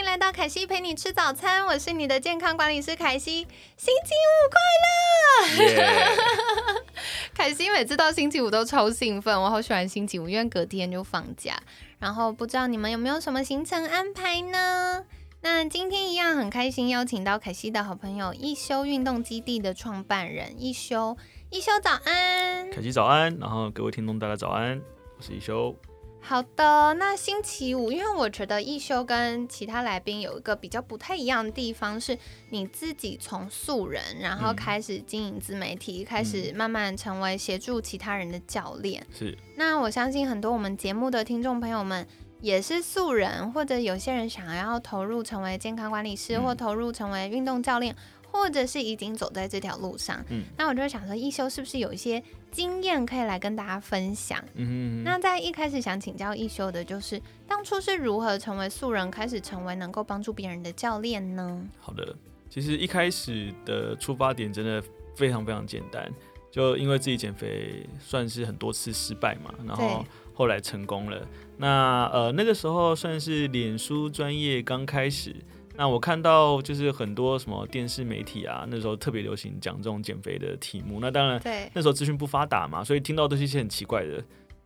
迎来到凯西陪你吃早餐，我是你的健康管理师凯西。星期五快乐！凯西每次到星期五都超兴奋，我好喜欢星期五，因为隔天就放假。然后不知道你们有没有什么行程安排呢？那今天一样很开心，邀请到凯西的好朋友一休运动基地的创办人一休。一休早安，凯西早安，然后各位听众大家早安，我是一休。好的，那星期五，因为我觉得一休跟其他来宾有一个比较不太一样的地方，是你自己从素人，然后开始经营自媒体，开始慢慢成为协助其他人的教练。是。那我相信很多我们节目的听众朋友们。也是素人，或者有些人想要投入成为健康管理师，或投入成为运动教练，或者是已经走在这条路上。嗯，那我就想说，一休是不是有一些经验可以来跟大家分享？嗯那在一开始想请教一休的，就是当初是如何成为素人，开始成为能够帮助别人的教练呢？好的，其实一开始的出发点真的非常非常简单，就因为自己减肥算是很多次失败嘛，然后。后来成功了，那呃那个时候算是脸书专业刚开始，那我看到就是很多什么电视媒体啊，那时候特别流行讲这种减肥的题目，那当然对那时候资讯不发达嘛，所以听到都是一些很奇怪的。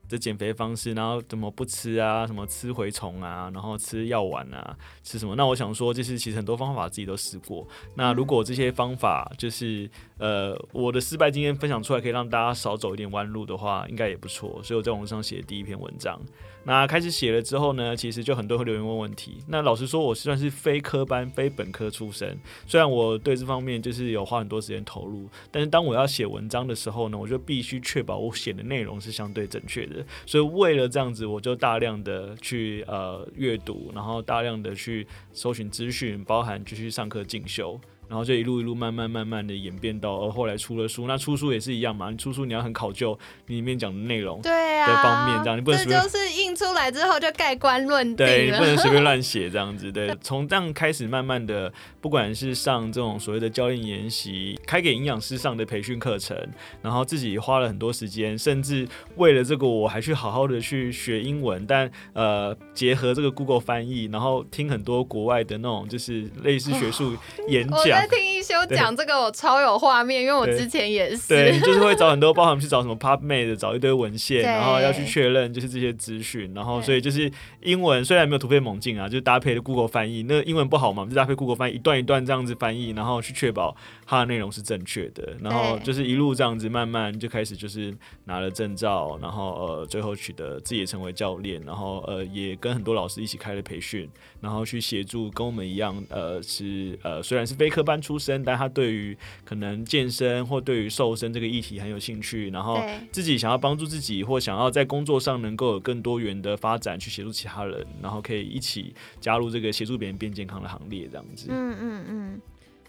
的减肥方式，然后怎么不吃啊？什么吃蛔虫啊？然后吃药丸啊？吃什么？那我想说，就是其实很多方法自己都试过。那如果这些方法就是呃我的失败经验分享出来，可以让大家少走一点弯路的话，应该也不错。所以我在网上写第一篇文章。那开始写了之后呢，其实就很多会留言问问题。那老实说，我算是非科班、非本科出身。虽然我对这方面就是有花很多时间投入，但是当我要写文章的时候呢，我就必须确保我写的内容是相对正确的。所以为了这样子，我就大量的去呃阅读，然后大量的去搜寻资讯，包含继续上课进修。然后就一路一路慢慢慢慢的演变到，而后来出了书。那出书也是一样嘛，你出书你要很考究你里面讲的内容，对啊，的方面这样，你不能这就是印出来之后就盖棺论定对你不能随便乱 写这样子。对，从这样开始慢慢的，不管是上这种所谓的教练研习，开给营养师上的培训课程，然后自己花了很多时间，甚至为了这个我还去好好的去学英文，但呃结合这个 Google 翻译，然后听很多国外的那种就是类似学术演讲。在听一休讲这个，我超有画面，因为我之前也是。对，就是会找很多，包含去找什么 PubMed，找一堆文献，然后要去确认就是这些资讯，然后所以就是英文虽然没有突飞猛进啊，就是搭配的 Google 翻译，那英文不好嘛，就搭配 Google 翻译，一段一段这样子翻译，然后去确保它的内容是正确的，然后就是一路这样子慢慢就开始就是拿了证照，然后呃最后取得自己也成为教练，然后呃也跟很多老师一起开了培训，然后去协助跟我们一样呃是呃虽然是非科。班出身，但他对于可能健身或对于瘦身这个议题很有兴趣，然后自己想要帮助自己或想要在工作上能够有更多元的发展，去协助其他人，然后可以一起加入这个协助别人变健康的行列，这样子。嗯嗯嗯，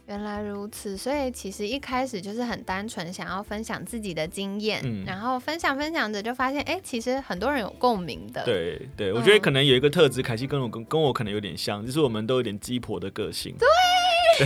原来如此，所以其实一开始就是很单纯想要分享自己的经验，然后分享分享着就发现，哎，其实很多人有共鸣的。对对，我觉得可能有一个特质，凯西跟我跟跟我可能有点像，就是我们都有点鸡婆的个性。对。这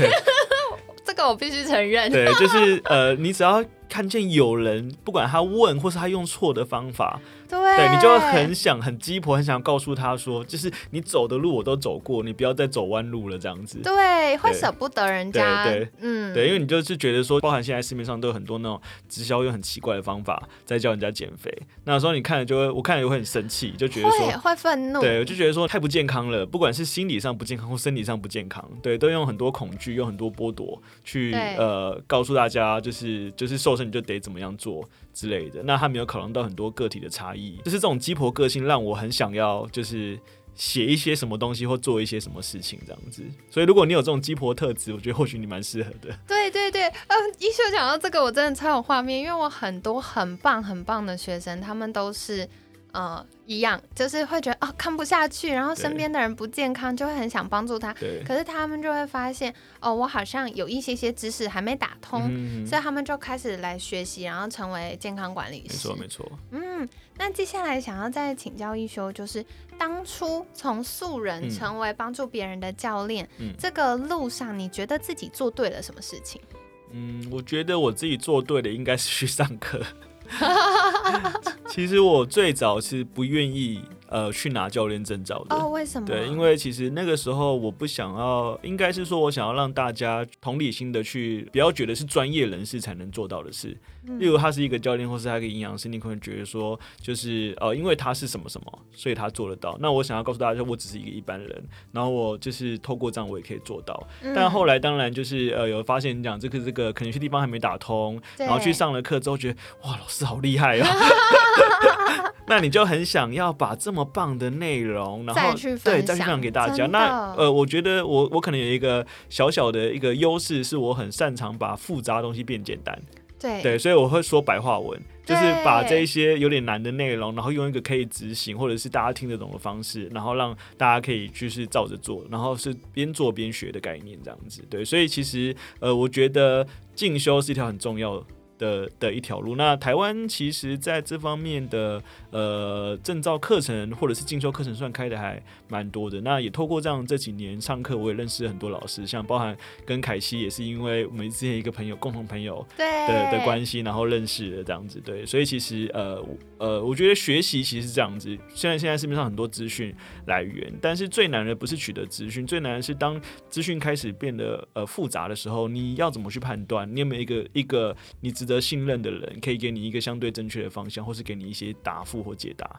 个我必须承认。对，就是呃，你只要看见有人，不管他问或是他用错的方法。对，你就会很想很鸡婆，很想告诉他说，就是你走的路我都走过，你不要再走弯路了，这样子。对，会舍不得人家。对，嗯，对，因为你就是觉得说，包含现在市面上都有很多那种直销用很奇怪的方法在教人家减肥，那时候你看了就会，我看了就会很生气，就觉得说会愤怒。对，我就觉得说太不健康了，不管是心理上不健康或身体上不健康，对，都用很多恐惧，用很多剥夺去呃告诉大家，就是就是瘦身你就得怎么样做。之类的，那他没有考量到很多个体的差异，就是这种鸡婆个性让我很想要，就是写一些什么东西或做一些什么事情这样子。所以如果你有这种鸡婆特质，我觉得或许你蛮适合的。对对对，嗯，一秀讲到这个，我真的超有画面，因为我很多很棒很棒的学生，他们都是呃，一样，就是会觉得哦看不下去，然后身边的人不健康，就会很想帮助他。对，可是他们就会发现，哦，我好像有一些些知识还没打通，嗯，所以他们就开始来学习，然后成为健康管理师没。错没错。嗯，那接下来想要再请教一休，就是当初从素人嗯成为帮助别人的教练，嗯这个路上，你觉得自己做对了什么事情？嗯，我觉得我自己做对的应该是去上课。其实我最早是不愿意呃去拿教练证照的。哦，为什么？对，因为其实那个时候我不想要，应该是说我想要让大家同理心的去，不要觉得是专业人士才能做到的事。嗯例如他是一个教练，或是他一个营养师，你可能觉得说，就是呃，因为他是什么什么，所以他做得到。那我想要告诉大家，我只是一个一般人，然后我就是透过这样，我也可以做到。嗯但后来当然就是呃，有发现你讲这个这个，可能有些地方还没打通，然后去上了课之后，觉得哇，老师好厉害啊！那你就很想要把这么棒的内容，然后再去分享对再去分享给大家。那呃，我觉得我我可能有一个小小的一个优势，是我很擅长把复杂的东西变简单。对对，所以我会说白话文，就是把这一些有点难的内容，然后用一个可以执行或者是大家听得懂的方式，然后让大家可以就是照着做，然后是边做边学的概念这样子。对，所以其实呃，我觉得进修是一条很重要的的一条路。那台湾其实在这方面的呃证照课程或者是进修课程算开的还蛮多的。那也透过这样这几年上课，我也认识很多老师，像包含跟凯西也是因为我们之前一个朋友共同朋友。对的的关系，然后认识的这样子，对，所以其实呃呃，我觉得学习其实是这样子。虽然现在市面上很多资讯来源，但是最难的不是取得资讯，最难的是当资讯开始变得呃复杂的时候，你要怎么去判断？你有没有一个一个你值得信任的人，可以给你一个相对正确的方向，或是给你一些答复或解答？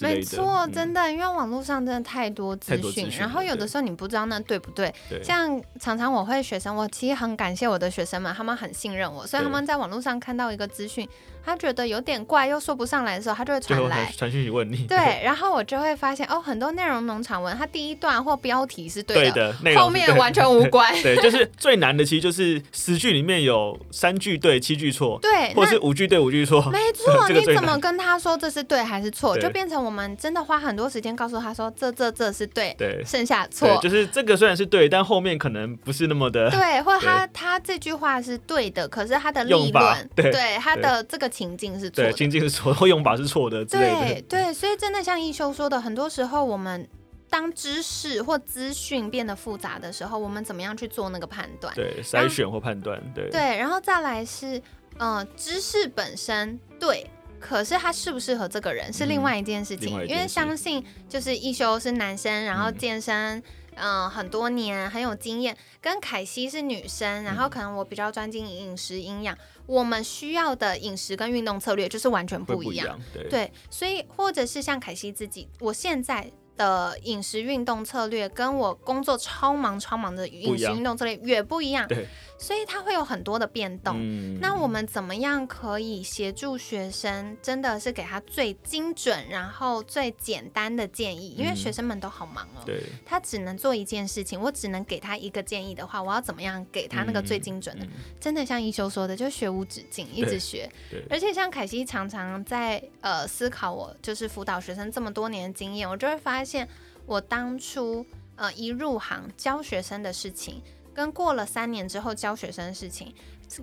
没错，嗯真的，因为网络上真的太多资讯，太多资讯然后有的时候你不知道那对不对。对像常常我会学生，我其实很感谢我的学生们，他们很信任我，所以他们在网络上看到一个资讯，他觉得有点怪又说不上来的时候，他就会传来传。讯息问你，对，然后我就会发现哦，很多内容农场文，它第一段或标题是对的，后面对完全无关。对，就是最难的，其实就是十句里面有三句对，七句错，对，或者是五句对，五句错。没错，你怎么跟他说这是对还是错，就变成我们真的花很多时间告诉他说这这这是对，对剩下，错。就是这个虽然是对，但后面可能不是那么的。对，或者他他这句话是对的，可是他的立论，对他的这个情境是错。情境是错，或用法是错的。对对，所以真的像一休说的，很多时候我们当知识或资讯变得复杂的时候，我们怎么样去做那个判断？对，筛选或判断，对对，然后再来是，呃，知识本身对，可是他适不适合这个人是另嗯外一件事情，因为相信就是一休是男生，然后嗯健身。嗯、很多年很有经验，跟凯西是女生，然嗯后可能我比较专精饮食营养，我们需要的饮食跟运动策略就是完全不一样。一样。对对，所以或者是像凯西自己，我现在的饮食运动策略跟我工作超忙超忙的饮食运动策略也不一样，对，所以它会有很多的变动。嗯那我们怎么样可以协助学生，真的是给他最精准，然后最简单的建议？因为嗯学生们都好忙哦，对他只能做一件事情，我只能给他一个建议的话，我要怎么样给他那个最精准的？嗯真的像一休说的，就学无止境，一直学。而且像凯西常常在呃思考我就是辅导学生这么多年的经验，我就会发现我当初呃一入行教学生的事情，跟过了三年之后教学生的事情，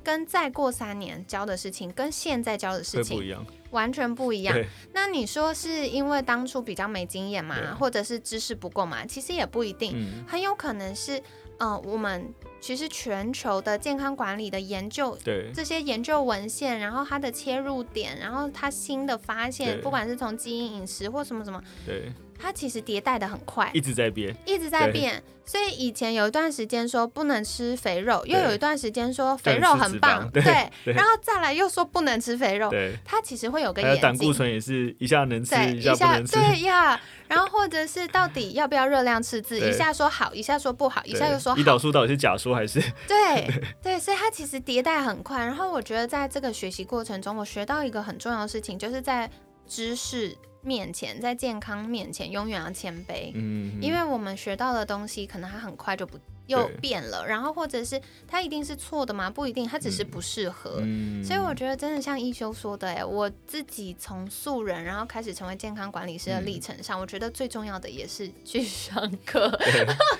跟再过三年教的事情，跟现在教的事情不一样。完全不一样。那你说是因为当初比较没经验对嘛，或者是知识不够嘛？其实也不一定。嗯，很有可能是，呃，我们其实全球的健康管理的研究，对这些研究文献，然后它的切入点，然后它新的发现，不管是从基因、饮食或什么什么，对，它其实迭代的很快一，直在变。一直在变。所以以前有一段时间说不能吃肥肉，又有一段时间说肥肉很棒，对对然后再来又说不能吃肥肉，对，它其实会有个眼睛胆固。醇也是一下能吃，对，一一下下不能吃。对呀，然后或者是到底要不要热量赤字，一下说好，一下说不好，一下又说胰岛，素到底是假说还是？对对，所以它其实迭代很快。然后我觉得在这个学习过程中，我学到一个很重要的事情，就是在知识面前，在健康面前，永远要谦卑。嗯，因为我们学到的东西，可能它很快就不又变了，然后或者是他一定是错的吗？不一定，他只是不适合。所以我觉得真的像一休说的，哎，我自己从素人然后开始成为健康管理师的历程上，我觉得最重要的也是去上课，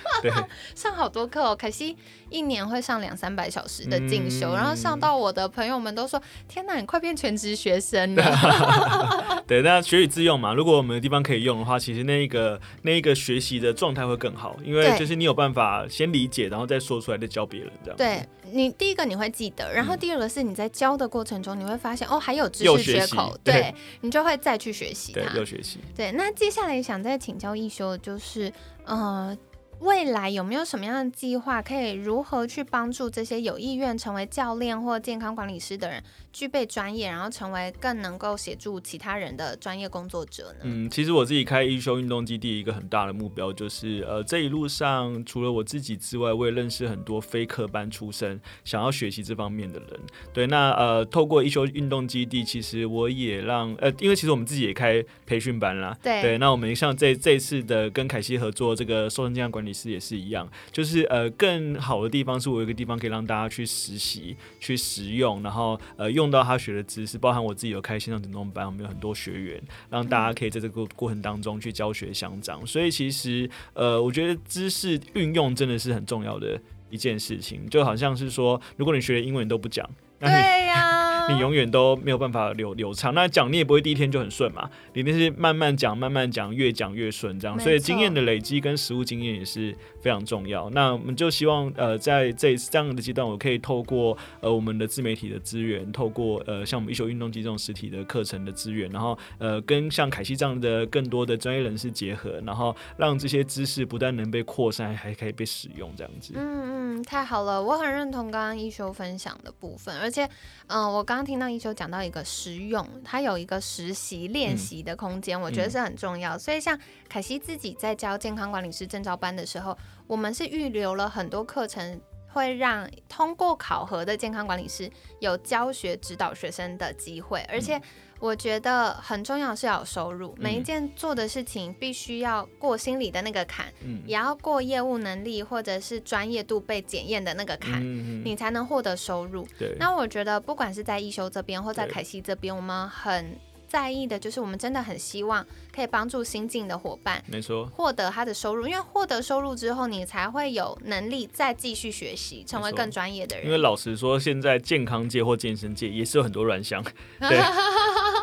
上好多课哦。可惜一年会上两三百小时的进修，然后上到我的朋友们都说：“天哪，你快变全职学生了。”对，那学以致用嘛。如果我们的地方可以用的话，其实那一个那一个学习的状态会更好，因为就是你有办法先。理解，然后再说出来，再教别人这样。对你，第一个你会记得，然后第二个是你在教的过程中，你会发现哦，还有知识缺口，对你就会再去学习对。又学习。对，那接下来想再请教一休就是，呃。未来有没有什么样的计划，可以如何去帮助这些有意愿成为教练或健康管理师的人，具备专业，然后成为更能够协助其他人的专业工作者呢？嗯，其实我自己开一休运动基地，一个很大的目标就是，呃，这一路上除了我自己之外，我也认识很多非科班出身想要学习这方面的人。对，那呃，透过一休运动基地，其实我也让呃，因为其实我们自己也开培训班啦。对对，那我们像这这次的跟凯西合作这个瘦身健康管理。理师也是一样，就是呃，更好的地方是我有一个地方可以让大家去实习、去实用，然后呃，用用到他学的知识，包含我自己有开线上运动班，我们有很多学员，让大家可以在这个过程当中去教学相长。所以其实呃，我觉得知识运用真的是很重要的一件事情，就好像是说，如果你学的英文都不讲，对呀。你永远都没有办法流流畅，那讲你也不会第一天就很顺嘛，你那是慢慢讲，慢慢讲，越讲越顺这样，所以经验的累积跟实务经验也是非常重要。那我们就希望呃，在这这样的阶段，我可以透过呃我们的自媒体的资源，透过呃像我们一休运动机这种实体的课程的资源，然后呃跟像凯西这样的更多的专业人士结合，然后让这些知识不但能被扩散，还可以被使用这样子。嗯嗯，太好了，我很认同刚刚一休分享的部分，而且嗯，我刚。刚听到一休讲到一个实用，它有一个实习练习的空间，我觉得是很重要。所以像凯西自己在教健康管理师证照班的时候，我们是预留了很多课程，会让通过考核的健康管理师有教学指导学生的机会，而且。我觉得很重要是要有收入，每一件做的事情必须要过心理的那个坎，也要过业务能力或者是专业度被检验的那个坎，你才能获得收入。那我觉得不管是在一休这边或在凯西这边，我们很。在意的就是我们真的很希望可以帮助新进的伙伴，没错，获得他的收入，因为获得收入之后，你才会有能力再继续学习，成为更专业的人。因为老实说，现在健康界或健身界也是有很多乱象，对，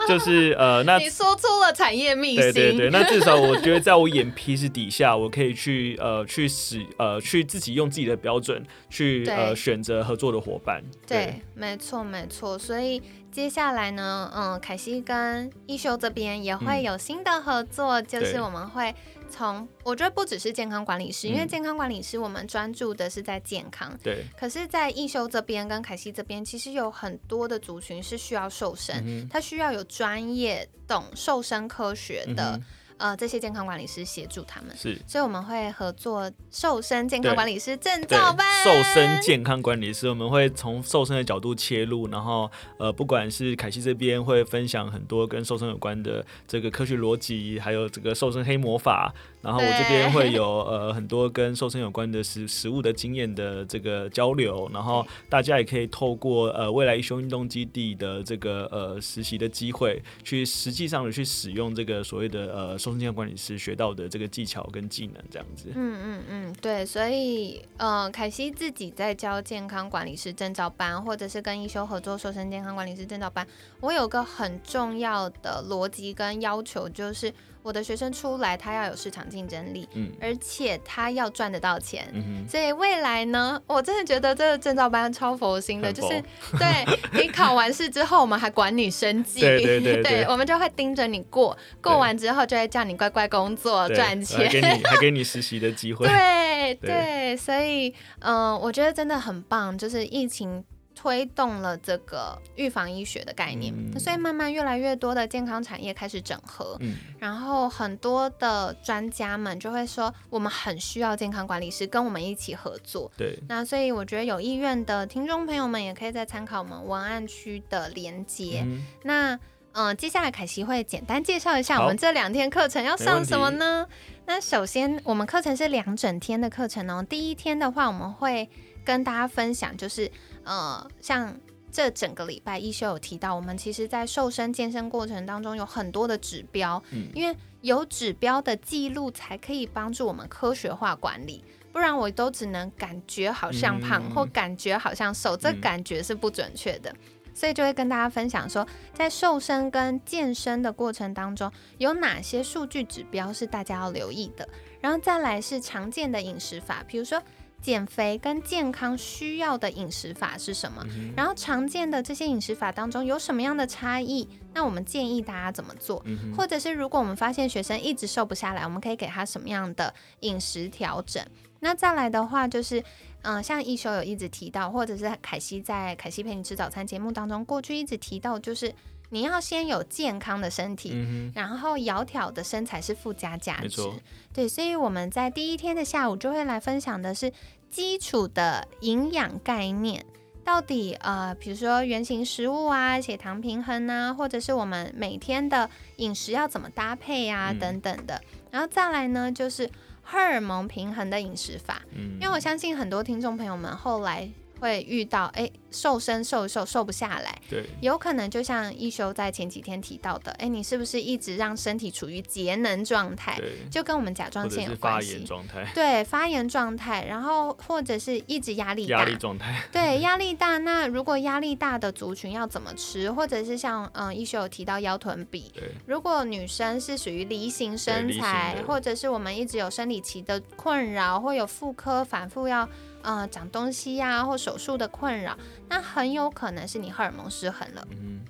就是呃，那 你说出了产业秘辛，对对对，那至少 我觉得在我眼皮子底下，我可以去呃去使呃去自己用自己的标准去呃选择合作的伙伴，对，没错没错，所以。接下来呢，嗯，凯西跟一休这边也会有新的合作，就是我们会从，我觉得不只是健康管理师，因为健康管理师我们专注的是在健康，对。可是，在一休这边跟凯西这边，其实有很多的族群是需要瘦身，他需要有专业懂瘦身科学的。呃，这些健康管理师协助他们，是，所以我们会合作瘦身健康管理师证照班。瘦身健康管理师，我们会从瘦身的角度切入，然后呃，不管是凯西这边会分享很多跟瘦身有关的这个科学逻辑，还有这个瘦身黑魔法。然后我这边会有呃很多跟瘦身有关的食食物的经验的这个交流，然后大家也可以透过呃未来一休运动基地的这个呃实习的机会，去实际上的去使用这个所谓的呃瘦健康管理师学到的这个技巧跟技能这样子。嗯嗯嗯，对，所以呃凯西自己在教健康管理师证照班，或者是跟一休合作瘦身健康管理师证照班，我有个很重要的逻辑跟要求就是。我的学生出来，他要有市场竞争力，嗯，而且他要赚得到钱，嗯所以未来呢，我真的觉得这个证照班超佛心的，就是 对你考完试之后，我们还管你生计，对对对，对我们就会盯着你过，过完之后就会叫你乖乖工作赚钱，给你还给你实习的机会，对对，所以嗯，我觉得真的很棒，就是疫情。推动了这个预防医学的概念，所以慢慢越来越多的健康产业开始整合，然后很多的专家们就会说，我们很需要健康管理师跟我们一起合作。对，那所以我觉得有意愿的听众朋友们也可以再参考我们文案区的连接。那嗯，接下来凯西会简单介绍一下我们这两天课程要上什么呢？那首先，我们课程是两整天的课程哦。第一天的话，我们会跟大家分享，就是呃，像这整个礼拜一休有提到，我们其实在瘦身健身过程当中有很多的指标，嗯因为有指标的记录才可以帮助我们科学化管理。不然我都只能感觉好像胖、嗯或感觉好像瘦，这嗯感觉是不准确的。所以就会跟大家分享说，在瘦身跟健身的过程当中，有哪些数据指标是大家要留意的。然后再来是常见的饮食法，比如说减肥跟健康需要的饮食法是什么？然后常见的这些饮食法当中有什么样的差异？那我们建议大家怎么做？嗯，或者是如果我们发现学生一直瘦不下来，我们可以给他什么样的饮食调整？那再来的话就是，嗯、像一休有一直提到，或者是凯西在凯西陪你吃早餐节目当中，过去一直提到，就是你要先有健康的身体，嗯然后窈窕的身材是附加价值没错。对，所以我们在第一天的下午就会来分享的是基础的营养概念。到底呃，比如说原型食物啊、血糖平衡啊，或者是我们每天的饮食要怎么搭配啊、嗯等等的。然后再来呢，就是荷尔蒙平衡的饮食法。嗯，因为我相信很多听众朋友们后来会遇到，哎，瘦身瘦一瘦瘦不下来，对，有可能就像一休在前几天提到的，哎，你是不是一直让身体处于节能状态，对，就跟我们甲状腺有关系。炎状态、对发炎状态，然后或者是一直压力大，压力状态，对压力大。那如果压力大的族群要怎么吃，或者是像嗯一休有提到腰臀比，如果女生是属于梨形身材，或者是我们一直有生理期的困扰，或有妇科反复要呃长东西呀、或手术的困扰，那很有可能是你荷尔蒙失衡了。嗯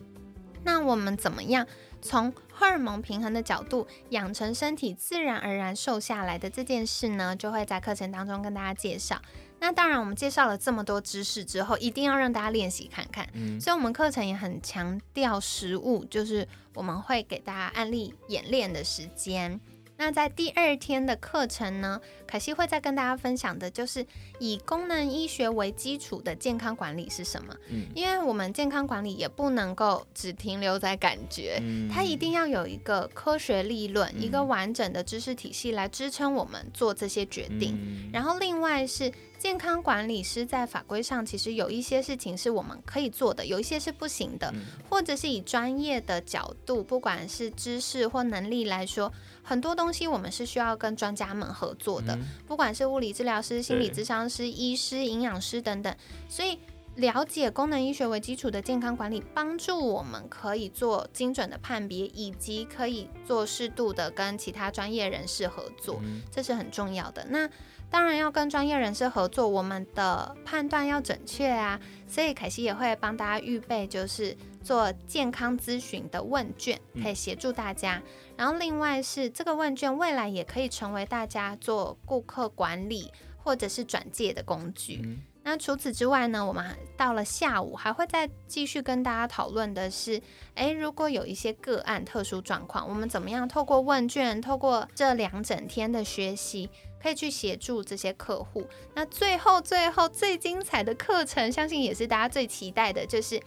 那我们怎么样从荷尔蒙平衡的角度养成身体自然而然瘦下来的这件事呢？就会在课程当中跟大家介绍。那当然，我们介绍了这么多知识之后，一定要让大家练习看看。嗯所以，我们课程也很强调实物，就是我们会给大家案例演练的时间。那在第二天的课程呢，凯西会再跟大家分享的就是以功能医学为基础的健康管理是什么。嗯。因为我们健康管理也不能够只停留在感觉，嗯。它一定要有一个科学理论，嗯。一个完整的知识体系来支撑我们做这些决定。嗯。然后另外是健康管理师在法规上，其实有一些事情是我们可以做的，有一些是不行的，嗯。或者是以专业的角度，不管是知识或能力来说，很多东西我们是需要跟专家们合作的，嗯不管是物理治疗师、心理对咨商师、医师、营养师等等，所以。了解功能医学为基础的健康管理，帮助我们可以做精准的判别，以及可以做适度的跟其他专业人士合作。嗯这是很重要的。那当然要跟专业人士合作，我们的判断要准确啊。所以凯西也会帮大家预备，就是做健康咨询的问卷，可以协助大家。然后另外是这个问卷未来也可以成为大家做顾客管理或者是转介的工具。嗯那除此之外呢，我们到了下午还会再继续跟大家讨论的是，诶，如果有一些个案特殊状况，我们怎么样透过问卷，透过这两整天的学习，可以去协助这些客户。那最后最后最精彩的课程，相信也是大家最期待的，就是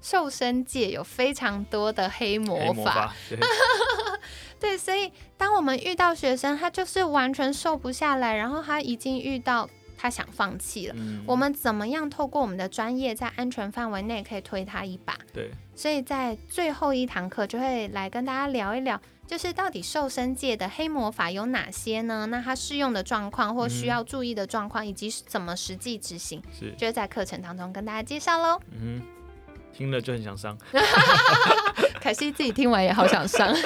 瘦身界有非常多的黑魔法，对，对，所以当我们遇到学生，他就是完全瘦不下来，然后他已经遇到他想放弃了。嗯我们怎么样透过我们的专业，在安全范围内可以推他一把？对，所以在最后一堂课就会来跟大家聊一聊，就是到底瘦身界的黑魔法有哪些呢？那它适用的状况或需要注意的状况，以及怎么实际执行，是，就会在课程当中跟大家介绍喽。嗯，听了就很想上，可惜自己听完也好想上。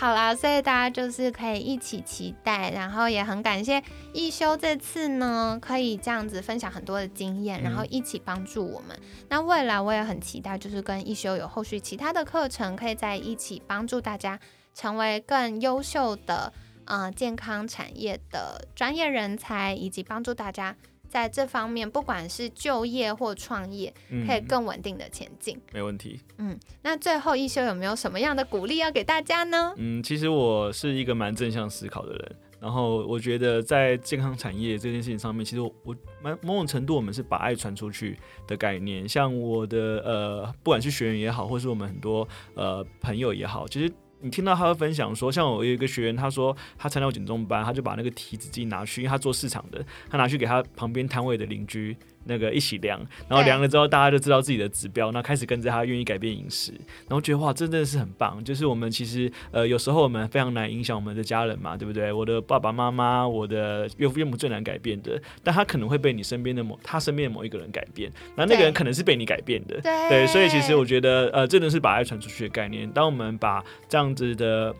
好啦，所以大家就是可以一起期待，然后也很感谢一休这次呢，可以这样子分享很多的经验，嗯然后一起帮助我们。那未来我也很期待，就是跟一休有后续其他的课程，可以在一起帮助大家成为更优秀的呃健康产业的专业人才，以及帮助大家在这方面，不管是就业或创业，嗯可以更稳定的前进。没问题。嗯，那最后一休有没有什么样的鼓励要给大家呢？嗯，其实我是一个蛮正向思考的人，然后我觉得在健康产业这件事情上面，其实我我蛮某种程度我们是把爱传出去的概念。像我的呃，不管是学员也好，或是我们很多呃朋友也好，其实。你听到他会分享说，像我有一个学员，他说他参加减重班，他就把那个体脂机拿去，因为他做市场的，他拿去给他旁边摊位的邻居。那个一起量，然后量了之后，大家就知道自己的指标，那开始跟着他，愿意改变饮食，然后觉得哇，真的是很棒。就是我们其实呃，有时候我们非常难影响我们的家人嘛，对不对？我的爸爸妈妈，我的岳父岳母最难改变的，但他可能会被你身边的某他身边的某一个人改变，那那个人可能是被你改变的，对。所以其实我觉得呃，真的是把爱传出去的概念。当我们把这样子的。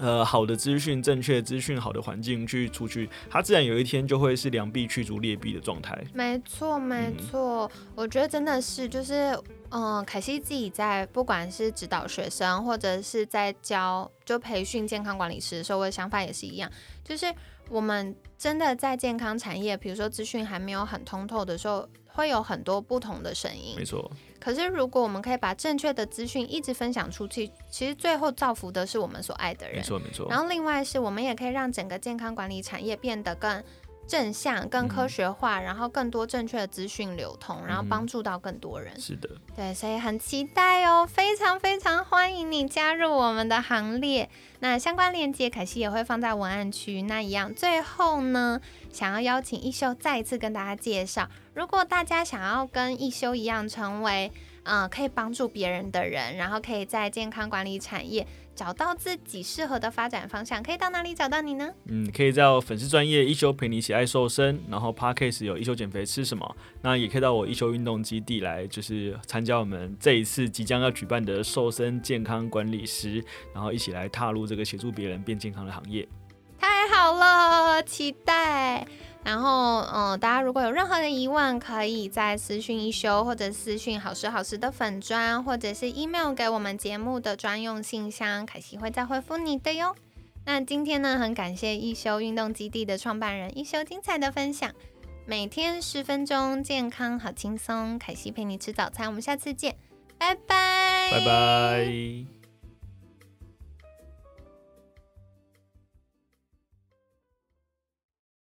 呃，好的资讯、正确资讯、好的环境去出去，它自然有一天就会是良币驱逐劣币的状态。没错，没错，我觉得真的是，就是，嗯，凯西自己在不管是指导学生，或者是在教，就培训健康管理师的时候，我的想法也是一样，就是我们真的在健康产业，比如说资讯还没有很通透的时候，会有很多不同的声音。没错。可是，如果我们可以把正确的资讯一直分享出去，其实最后造福的是我们所爱的人。没错，没错。然后，另外是我们也可以让整个健康管理产业变得更正向、更科学化，然后更多正确的资讯流通，然后帮助到更多人。是的，对，所以很期待哦，非常非常欢迎你加入我们的行列。那相关链接，凯西也会放在文案区。那一样，最后呢，想要邀请一休再一次跟大家介绍。如果大家想要跟一休一样成为嗯可以帮助别人的人，然后可以在健康管理产业找到自己适合的发展方向，可以到哪里找到你呢？嗯，可以在粉丝专业一休陪你一起爱瘦身，然后 Parkcase 有一休减肥吃什么，那也可以到我一休运动基地来，就是参加我们这一次即将要举办的瘦身健康管理师，然后一起来踏入这个协助别人变健康的行业。太好了，期待。然后，嗯，大家如果有任何的疑问，可以在私讯一休，或者私讯好时好时的粉砖，或者是 email 给我们节目的专用信箱，凯西会再回复你的哟。那今天呢，很感谢一休运动基地的创办人一休精彩的分享，每天十分钟，健康好轻松，凯西陪你吃早餐，我们下次见，拜拜，拜拜。